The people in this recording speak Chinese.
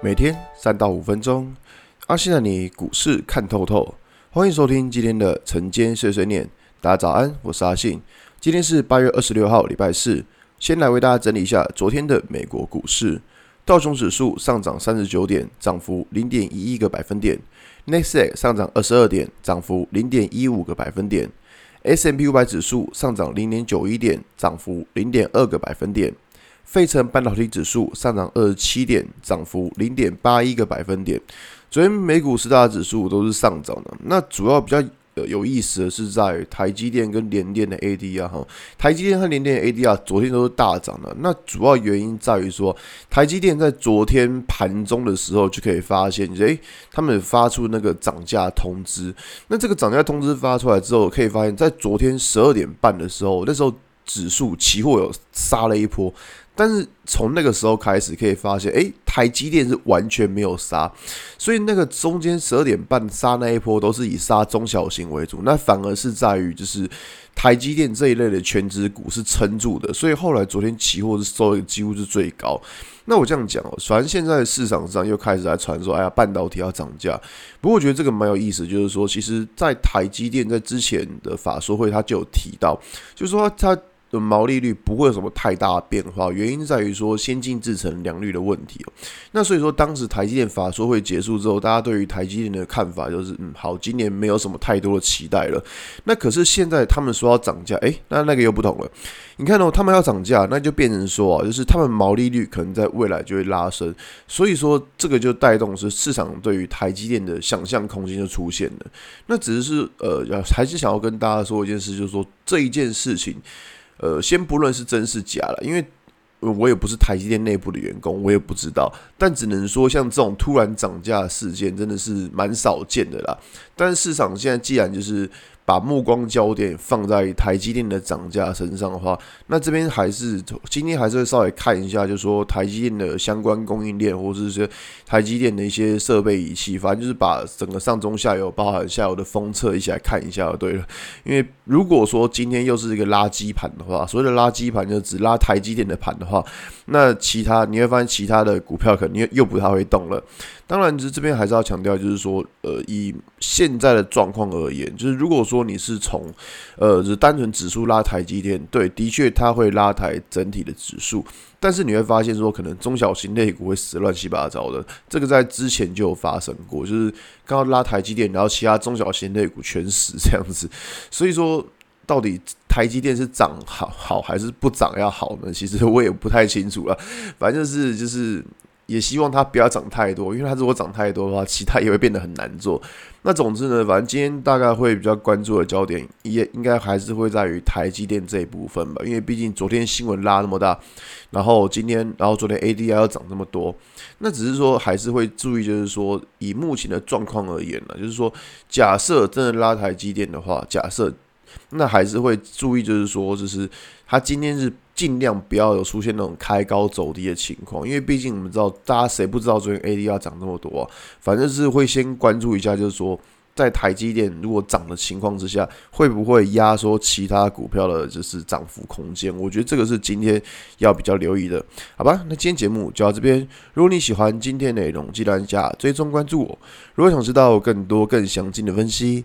每天三到五分钟，阿信带你股市看透透。欢迎收听今天的晨间碎碎念。大家早安，我是阿信。今天是八月二十六号，礼拜四。先来为大家整理一下昨天的美国股市。道琼指数上涨三十九点，涨幅零点一一个百分点。纳斯达克上涨二十二点，涨幅零点一五个百分点。S M P 五百指数上涨零点九一点，涨幅零点二个百分点。费城半导体指数上涨二十七点，涨幅零点八一个百分点。昨天美股四大指数都是上涨的，那主要比较有意思的是在台积电跟联电的 ADR 哈，台积电和联电的 ADR 昨天都是大涨的。那主要原因在于说，台积电在昨天盘中的时候就可以发现，诶，他们发出那个涨价通知。那这个涨价通知发出来之后，可以发现，在昨天十二点半的时候，那时候指数期货有杀了一波。但是从那个时候开始，可以发现，诶，台积电是完全没有杀，所以那个中间十二点半杀那一波都是以杀中小型为主，那反而是在于就是台积电这一类的全值股是撑住的，所以后来昨天期货是收的几乎是最高。那我这样讲哦，反正现在市场上又开始在传说，哎呀，半导体要涨价。不过我觉得这个蛮有意思，就是说，其实，在台积电在之前的法说会，他就有提到，就是说他。的毛利率不会有什么太大的变化，原因在于说先进制程良率的问题哦。那所以说，当时台积电法说会结束之后，大家对于台积电的看法就是，嗯，好，今年没有什么太多的期待了。那可是现在他们说要涨价，诶，那那个又不同了。你看哦，他们要涨价，那就变成说啊，就是他们毛利率可能在未来就会拉升。所以说，这个就带动是市场对于台积电的想象空间就出现了。那只是呃，还是想要跟大家说一件事，就是说这一件事情。呃，先不论是真是假了，因为我也不是台积电内部的员工，我也不知道。但只能说，像这种突然涨价事件，真的是蛮少见的啦。但市场现在既然就是。把目光焦点放在台积电的涨价身上的话，那这边还是今天还是会稍微看一下，就是说台积电的相关供应链，或者是台积电的一些设备仪器，反正就是把整个上中下游，包含下游的封测一起来看一下就对了。因为如果说今天又是一个垃圾盘的话，所谓的垃圾盘就只拉台积电的盘的话，那其他你会发现其他的股票可能又又不太会动了。当然，就是这边还是要强调，就是说，呃，以现在的状况而言，就是如果说你是从，呃，就是单纯指数拉台积电，对，的确它会拉抬整体的指数，但是你会发现说，可能中小型类股会死乱七八糟的，这个在之前就有发生过，就是刚刚拉台积电，然后其他中小型类股全死这样子，所以说到底台积电是涨好好还是不涨要好呢？其实我也不太清楚了，反正就是就是。也希望它不要涨太多，因为它如果涨太多的话，其他也会变得很难做。那总之呢，反正今天大概会比较关注的焦点，也应该还是会在于台积电这一部分吧。因为毕竟昨天新闻拉那么大，然后今天，然后昨天 ADR 要涨那么多，那只是说还是会注意，就是说以目前的状况而言呢，就是说假设真的拉台积电的话，假设那还是会注意，就是说就是它今天是。尽量不要有出现那种开高走低的情况，因为毕竟我们知道，大家谁不知道最近 ADR 涨那么多啊？反正是会先关注一下，就是说在台积电如果涨的情况之下，会不会压缩其他股票的就是涨幅空间？我觉得这个是今天要比较留意的，好吧？那今天节目就到这边。如果你喜欢今天内容，记得按下追踪关注我。如果想知道更多更详尽的分析，